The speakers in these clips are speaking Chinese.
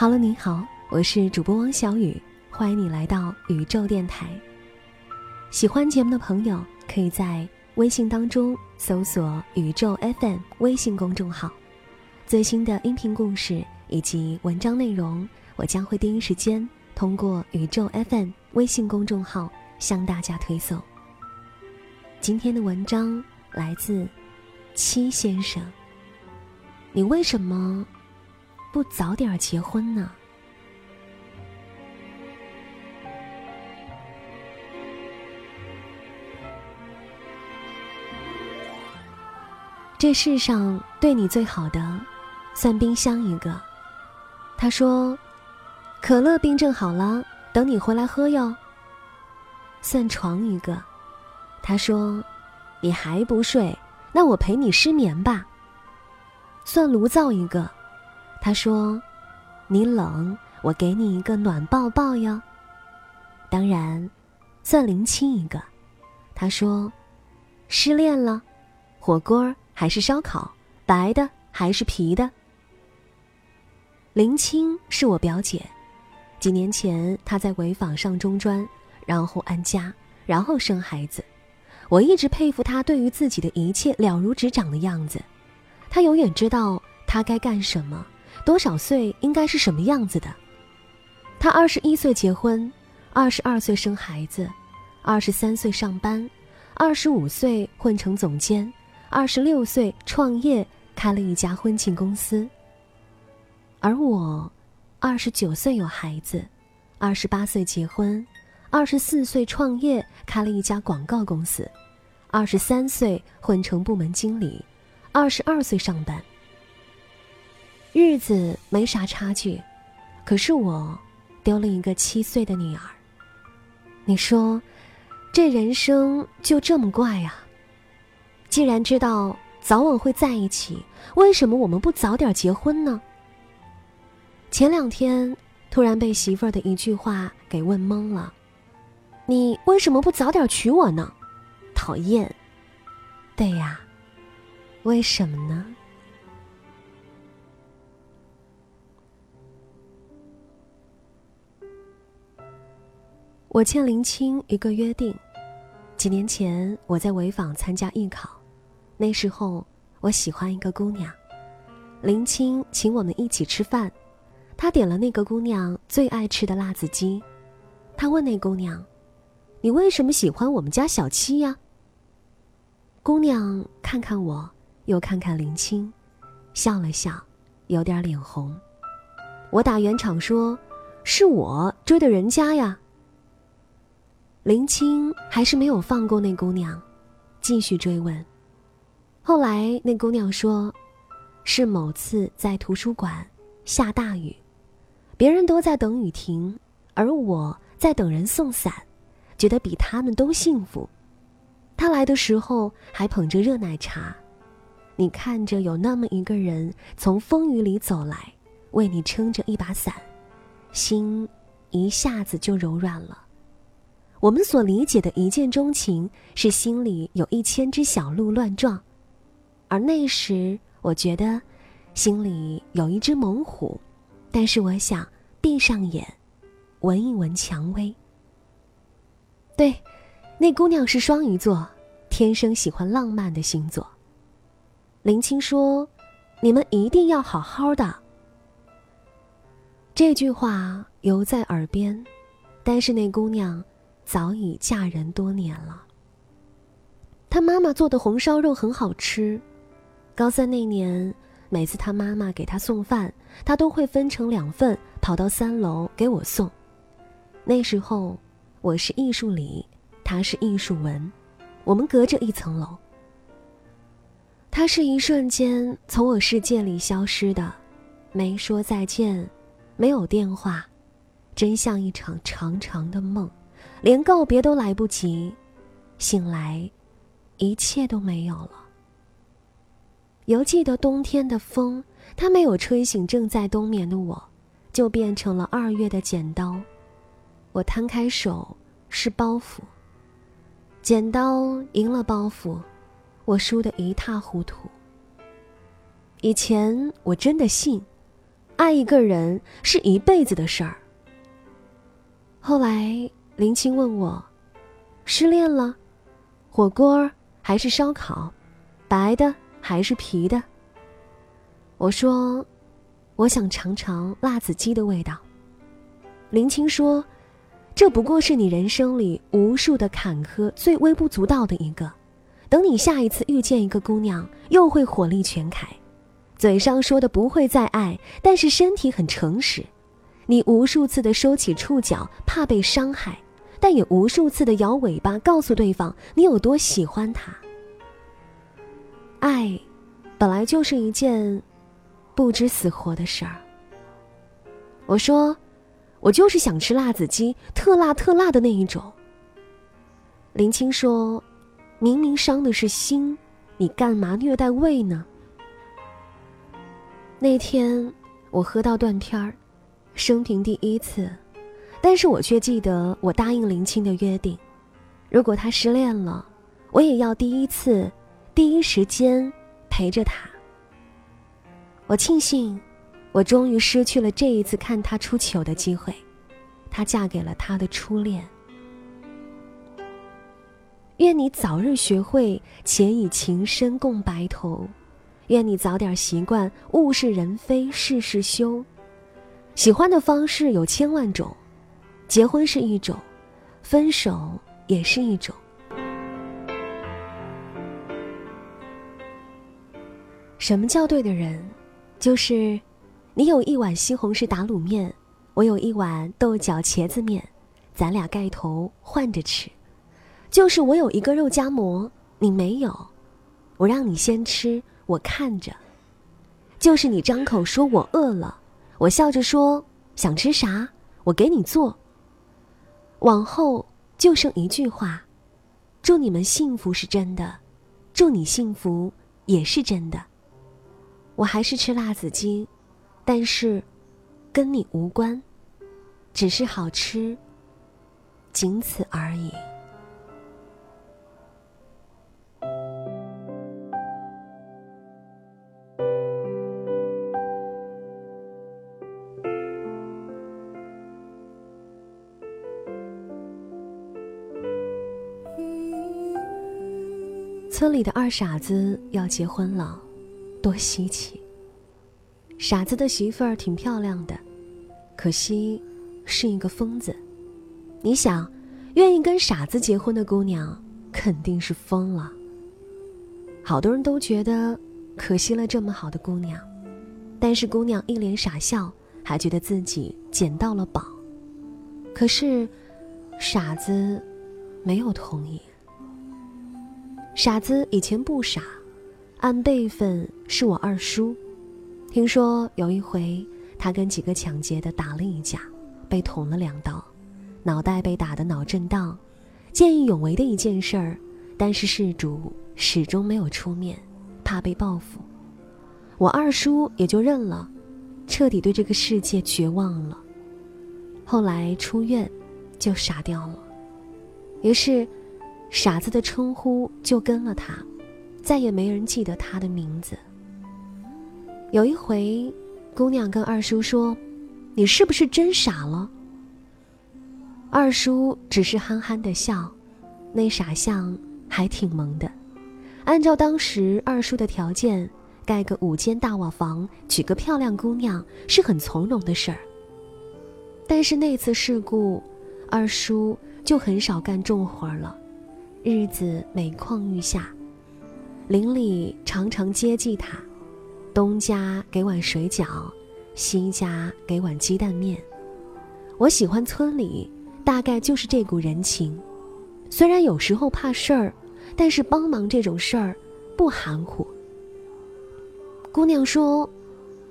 Hello，您好，我是主播汪小雨，欢迎你来到宇宙电台。喜欢节目的朋友，可以在微信当中搜索“宇宙 FM” 微信公众号，最新的音频故事以及文章内容，我将会第一时间通过宇宙 FM 微信公众号向大家推送。今天的文章来自七先生，你为什么？不早点结婚呢？这世上对你最好的，算冰箱一个。他说：“可乐冰镇好了，等你回来喝哟。”算床一个。他说：“你还不睡，那我陪你失眠吧。”算炉灶一个。他说：“你冷，我给你一个暖抱抱哟。”当然，算林清一个。他说：“失恋了，火锅还是烧烤，白的还是皮的？”林清是我表姐，几年前她在潍坊上中专，然后安家，然后生孩子。我一直佩服她对于自己的一切了如指掌的样子，她永远知道她该干什么。多少岁应该是什么样子的？他二十一岁结婚，二十二岁生孩子，二十三岁上班，二十五岁混成总监，二十六岁创业开了一家婚庆公司。而我，二十九岁有孩子，二十八岁结婚，二十四岁创业开了一家广告公司，二十三岁混成部门经理，二十二岁上班。日子没啥差距，可是我丢了一个七岁的女儿。你说，这人生就这么怪呀？既然知道早晚会在一起，为什么我们不早点结婚呢？前两天突然被媳妇儿的一句话给问懵了：“你为什么不早点娶我呢？”讨厌。对呀，为什么呢？我欠林青一个约定。几年前，我在潍坊参加艺考，那时候我喜欢一个姑娘，林青请我们一起吃饭，他点了那个姑娘最爱吃的辣子鸡。他问那姑娘：“你为什么喜欢我们家小七呀？”姑娘看看我，又看看林青，笑了笑，有点脸红。我打圆场说：“是我追的人家呀。”林青还是没有放过那姑娘，继续追问。后来那姑娘说，是某次在图书馆下大雨，别人都在等雨停，而我在等人送伞，觉得比他们都幸福。他来的时候还捧着热奶茶，你看着有那么一个人从风雨里走来，为你撑着一把伞，心一下子就柔软了。我们所理解的一见钟情，是心里有一千只小鹿乱撞，而那时我觉得心里有一只猛虎，但是我想闭上眼，闻一闻蔷薇。对，那姑娘是双鱼座，天生喜欢浪漫的星座。林青说：“你们一定要好好的。”这句话犹在耳边，但是那姑娘。早已嫁人多年了。他妈妈做的红烧肉很好吃。高三那年，每次他妈妈给他送饭，他都会分成两份，跑到三楼给我送。那时候，我是艺术理，他是艺术文，我们隔着一层楼。他是一瞬间从我世界里消失的，没说再见，没有电话，真像一场长长的梦，连告别都来不及。醒来，一切都没有了。犹记得冬天的风，它没有吹醒正在冬眠的我，就变成了二月的剪刀。我摊开手，是包袱。剪刀赢了包袱。我输得一塌糊涂。以前我真的信，爱一个人是一辈子的事儿。后来林青问我，失恋了，火锅还是烧烤，白的还是皮的？我说，我想尝尝辣子鸡的味道。林青说，这不过是你人生里无数的坎坷最微不足道的一个。等你下一次遇见一个姑娘，又会火力全开，嘴上说的不会再爱，但是身体很诚实。你无数次的收起触角，怕被伤害，但也无数次的摇尾巴，告诉对方你有多喜欢他。爱，本来就是一件不知死活的事儿。我说，我就是想吃辣子鸡，特辣特辣的那一种。林青说。明明伤的是心，你干嘛虐待胃呢？那天我喝到断片儿，生平第一次，但是我却记得我答应林青的约定：如果他失恋了，我也要第一次、第一时间陪着他。我庆幸，我终于失去了这一次看他出糗的机会，她嫁给了他的初恋。愿你早日学会且以情深共白头，愿你早点习惯物是人非事事休。喜欢的方式有千万种，结婚是一种，分手也是一种。什么叫对的人？就是你有一碗西红柿打卤面，我有一碗豆角茄子面，咱俩盖头换着吃。就是我有一个肉夹馍，你没有，我让你先吃，我看着。就是你张口说我饿了，我笑着说想吃啥，我给你做。往后就剩一句话：祝你们幸福是真的，祝你幸福也是真的。我还是吃辣子鸡，但是跟你无关，只是好吃，仅此而已。里的二傻子要结婚了，多稀奇！傻子的媳妇儿挺漂亮的，可惜是一个疯子。你想，愿意跟傻子结婚的姑娘肯定是疯了。好多人都觉得可惜了这么好的姑娘，但是姑娘一脸傻笑，还觉得自己捡到了宝。可是，傻子没有同意。傻子以前不傻，按辈分是我二叔。听说有一回，他跟几个抢劫的打了一架，被捅了两刀，脑袋被打得脑震荡，见义勇为的一件事儿。但是事主始终没有出面，怕被报复，我二叔也就认了，彻底对这个世界绝望了。后来出院，就傻掉了，于是。傻子的称呼就跟了他，再也没人记得他的名字。有一回，姑娘跟二叔说：“你是不是真傻了？”二叔只是憨憨的笑，那傻相还挺萌的。按照当时二叔的条件，盖个五间大瓦房，娶个漂亮姑娘是很从容的事儿。但是那次事故，二叔就很少干重活了。日子每况愈下，邻里常常接济他，东家给碗水饺，西家给碗鸡蛋面。我喜欢村里，大概就是这股人情。虽然有时候怕事儿，但是帮忙这种事儿不含糊。姑娘说：“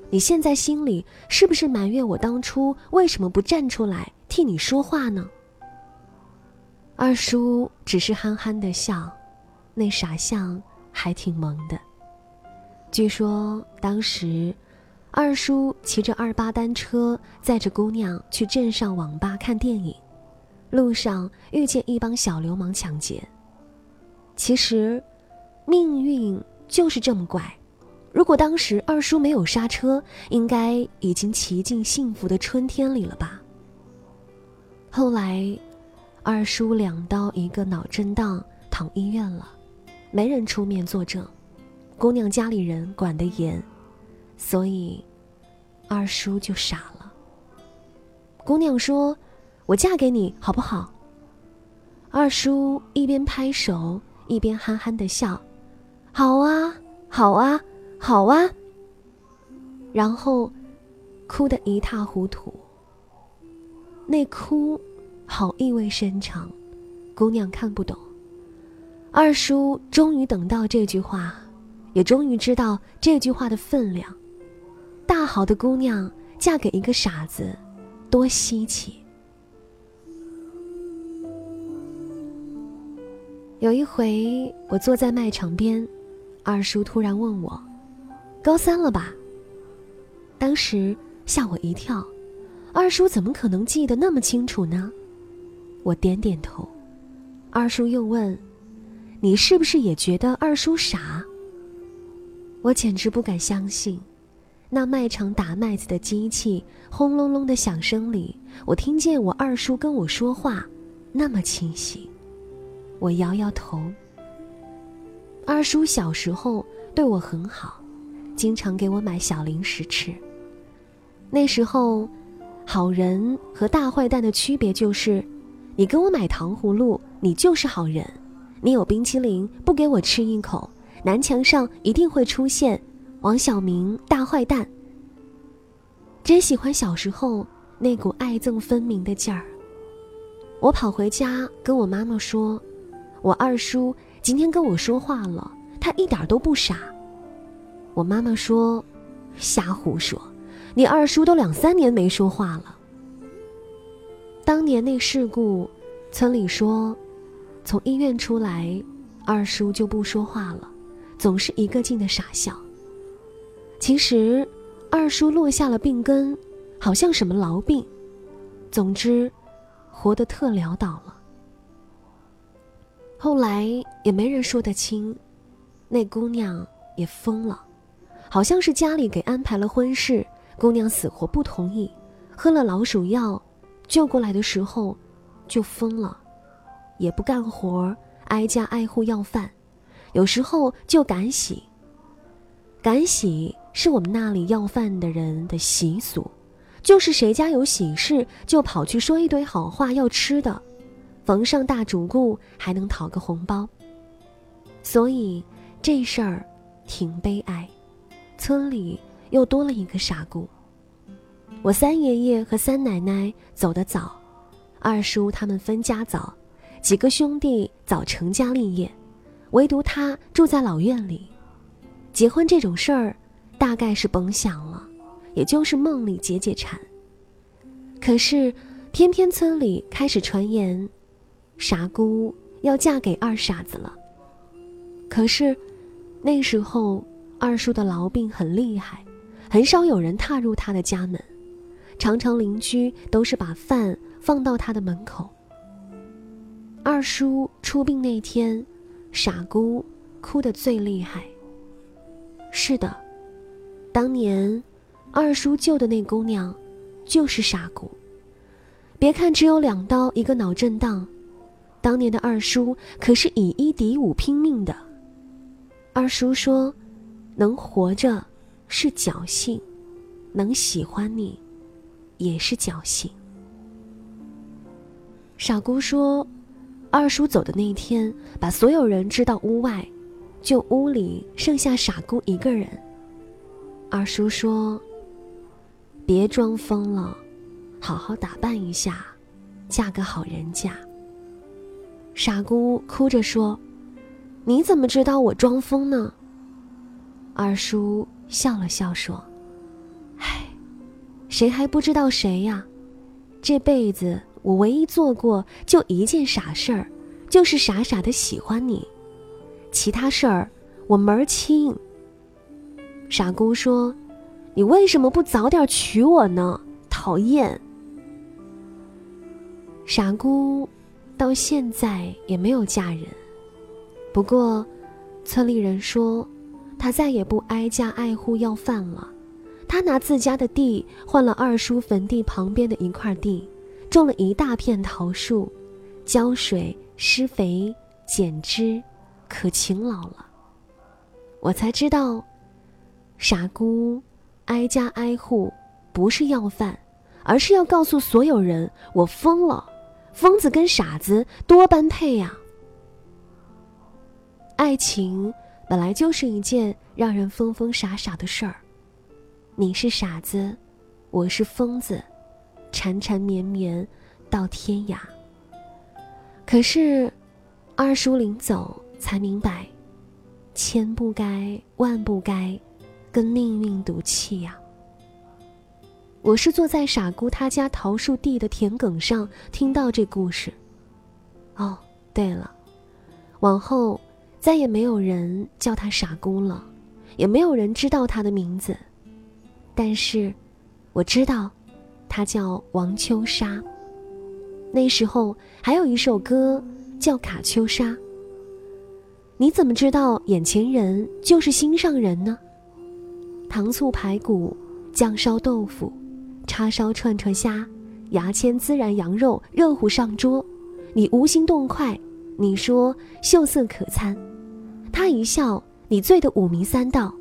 你现在心里是不是埋怨我当初为什么不站出来替你说话呢？”二叔只是憨憨的笑，那傻相还挺萌的。据说当时，二叔骑着二八单车载着姑娘去镇上网吧看电影，路上遇见一帮小流氓抢劫。其实，命运就是这么怪。如果当时二叔没有刹车，应该已经骑进幸福的春天里了吧。后来，二叔两刀一个脑震荡，躺医院了，没人出面作证。姑娘家里人管得严，所以二叔就傻了。姑娘说：“我嫁给你好不好？”二叔一边拍手一边憨憨的笑：“好啊，好啊。”好啊，然后哭得一塌糊涂。那哭好意味深长，姑娘看不懂。二叔终于等到这句话，也终于知道这句话的分量。大好的姑娘嫁给一个傻子，多稀奇。有一回，我坐在卖场边，二叔突然问我。高三了吧？当时吓我一跳，二叔怎么可能记得那么清楚呢？我点点头。二叔又问：“你是不是也觉得二叔傻？”我简直不敢相信，那卖场打麦子的机器轰隆隆的响声里，我听见我二叔跟我说话，那么清晰。我摇摇头。二叔小时候对我很好。经常给我买小零食吃。那时候，好人和大坏蛋的区别就是，你给我买糖葫芦，你就是好人；你有冰淇淋不给我吃一口，南墙上一定会出现王小明大坏蛋。真喜欢小时候那股爱憎分明的劲儿。我跑回家跟我妈妈说，我二叔今天跟我说话了，他一点都不傻。我妈妈说：“瞎胡说，你二叔都两三年没说话了。”当年那事故，村里说，从医院出来，二叔就不说话了，总是一个劲的傻笑。其实，二叔落下了病根，好像什么痨病，总之，活得特潦倒了。后来也没人说得清，那姑娘也疯了。好像是家里给安排了婚事，姑娘死活不同意，喝了老鼠药，救过来的时候，就疯了，也不干活，挨家挨户要饭，有时候就赶喜。赶喜是我们那里要饭的人的习俗，就是谁家有喜事，就跑去说一堆好话要吃的，逢上大主顾还能讨个红包。所以这事儿挺悲哀。村里又多了一个傻姑。我三爷爷和三奶奶走得早，二叔他们分家早，几个兄弟早成家立业，唯独他住在老院里。结婚这种事儿，大概是甭想了，也就是梦里解解馋。可是，偏偏村里开始传言，傻姑要嫁给二傻子了。可是，那时候。二叔的痨病很厉害，很少有人踏入他的家门，常常邻居都是把饭放到他的门口。二叔出殡那天，傻姑哭得最厉害。是的，当年二叔救的那姑娘，就是傻姑。别看只有两刀一个脑震荡，当年的二叔可是以一敌五拼命的。二叔说。能活着是侥幸，能喜欢你也是侥幸。傻姑说，二叔走的那天，把所有人支到屋外，就屋里剩下傻姑一个人。二叔说：“别装疯了，好好打扮一下，嫁个好人家。傻姑哭着说：“你怎么知道我装疯呢？”二叔笑了笑说：“，谁还不知道谁呀？这辈子我唯一做过就一件傻事儿，就是傻傻的喜欢你，其他事儿我门儿清。”傻姑说：“你为什么不早点娶我呢？讨厌！”傻姑到现在也没有嫁人。不过，村里人说，她再也不挨家挨户要饭了。他拿自家的地换了二叔坟地旁边的一块地，种了一大片桃树，浇水、施肥、剪枝，可勤劳了。我才知道。傻姑，挨家挨户，不是要饭，而是要告诉所有人我疯了。疯子跟傻子多般配呀。爱情本来就是一件让人疯疯傻傻的事儿。你是傻子，我是疯子，缠缠绵绵到天涯。可是，二叔临走才明白，千不该万不该。跟命运赌气呀！我是坐在傻姑她家桃树地的田埂上听到这故事。哦，对了，往后再也没有人叫她傻姑了，也没有人知道她的名字。但是，我知道，他叫王秋莎。那时候还有一首歌叫《卡秋莎》。你怎么知道眼前人就是心上人呢？糖醋排骨、酱烧豆腐、叉烧串串虾、牙签孜然羊肉，热乎上桌。你无心动筷，你说秀色可餐，他一笑，你醉得五迷三道。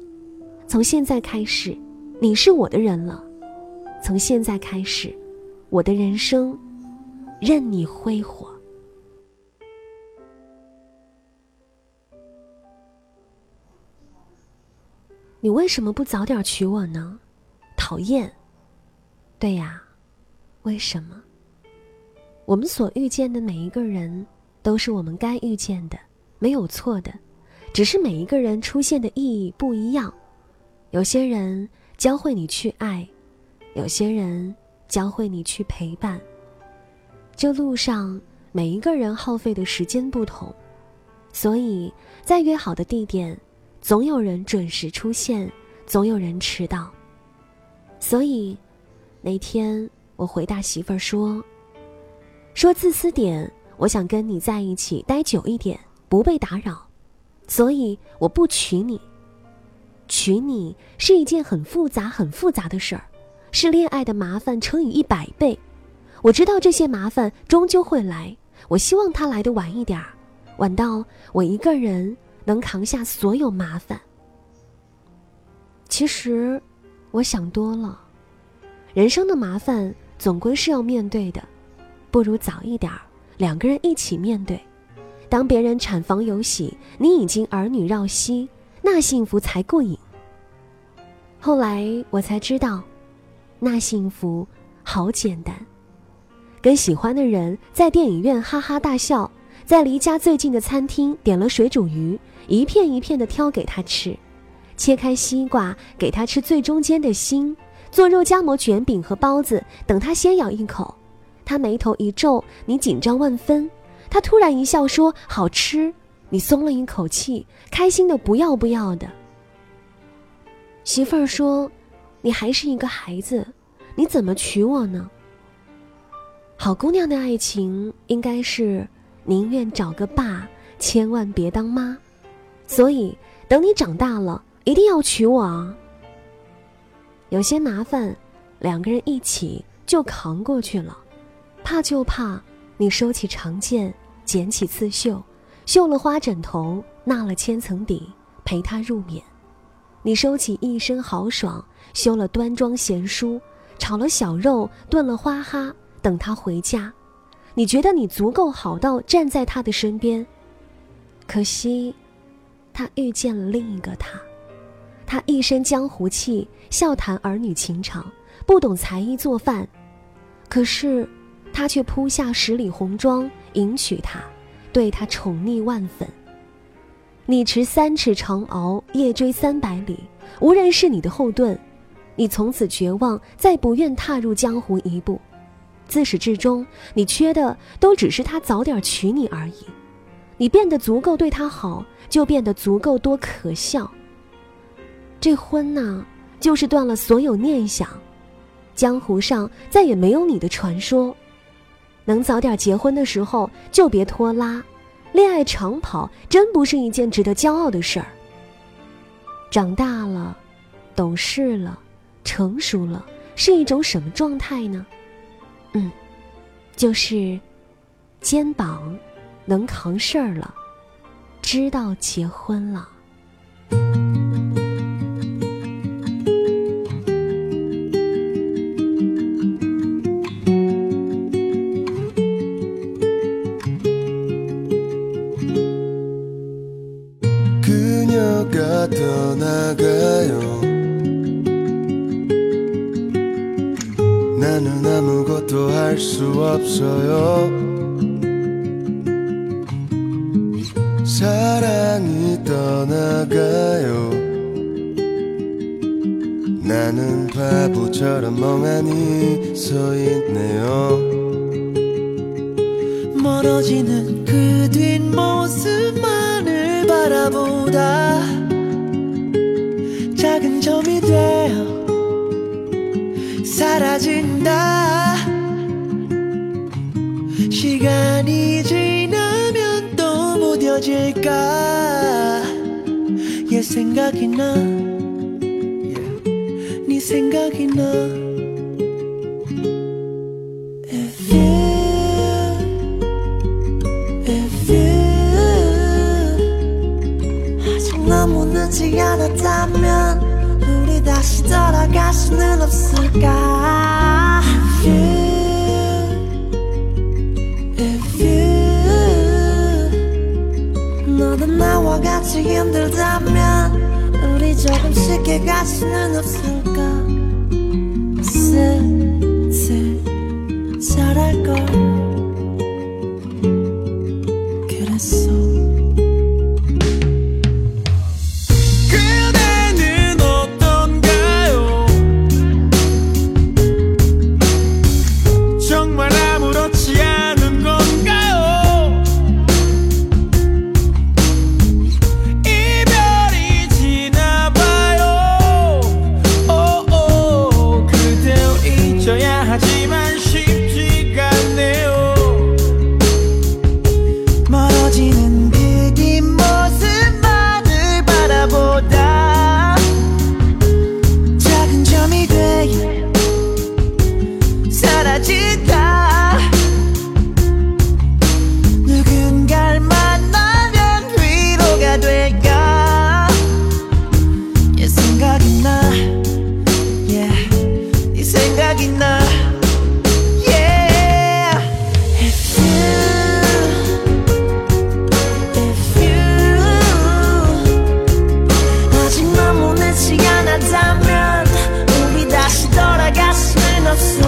从现在开始，你是我的人了。从现在开始，我的人生任你挥霍。你为什么不早点娶我呢？讨厌。对呀，为什么？我们所遇见的每一个人，都是我们该遇见的，没有错的，只是每一个人出现的意义不一样。有些人教会你去爱，有些人教会你去陪伴。这路上每一个人耗费的时间不同，所以在约好的地点。总有人准时出现，总有人迟到。所以，那天我回答媳妇儿说：“说自私点，我想跟你在一起待久一点，不被打扰，所以我不娶你。娶你是一件很复杂、很复杂的事儿，是恋爱的麻烦乘以一百倍。我知道这些麻烦终究会来，我希望它来的晚一点儿，晚到我一个人。”能扛下所有麻烦。其实，我想多了，人生的麻烦总归是要面对的，不如早一点儿，两个人一起面对。当别人产房有喜，你已经儿女绕膝，那幸福才过瘾。后来我才知道，那幸福好简单，跟喜欢的人在电影院哈哈大笑，在离家最近的餐厅点了水煮鱼。一片一片的挑给他吃，切开西瓜给他吃最中间的心，做肉夹馍卷饼和包子，等他先咬一口，他眉头一皱，你紧张万分，他突然一笑说好吃，你松了一口气，开心的不要不要的。媳妇儿说，你还是一个孩子，你怎么娶我呢？好姑娘的爱情应该是宁愿找个爸，千万别当妈。所以，等你长大了，一定要娶我啊！有些麻烦，两个人一起就扛过去了。怕就怕你收起长剑，捡起刺绣，绣了花枕头，纳了千层底，陪他入眠；你收起一身豪爽，修了端庄贤淑，炒了小肉，炖了花哈，等他回家。你觉得你足够好到站在他的身边，可惜。他遇见了另一个他，他一身江湖气，笑谈儿女情长，不懂才艺做饭，可是，他却铺下十里红妆迎娶她，对他宠溺万分。你持三尺长矛，夜追三百里，无人是你的后盾，你从此绝望，再不愿踏入江湖一步。自始至终，你缺的都只是他早点娶你而已。你变得足够对他好，就变得足够多可笑。这婚呐，就是断了所有念想，江湖上再也没有你的传说。能早点结婚的时候就别拖拉。恋爱长跑真不是一件值得骄傲的事儿。长大了，懂事了，成熟了，是一种什么状态呢？嗯，就是肩膀能扛事儿了，知道结婚了。 아무것도 할 수 없어요. 사랑이 떠나가요. 나는 바보처럼 멍하니 서 있네요. 멀어지는 그 뒷모습만을 바라보다 작은 점이 되어 사라진다 또 무뎌질까? 얘 생각이 나네 생각이 나. If you If you. 아직 너무 늦지 않았다면 우리 다시 돌아갈 수는 없을까? If you If you 너도 나와 같이 힘들다면 우리 조금 쉽게 갈 수는 없을까? 슬슬 잘할걸 so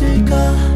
있을까?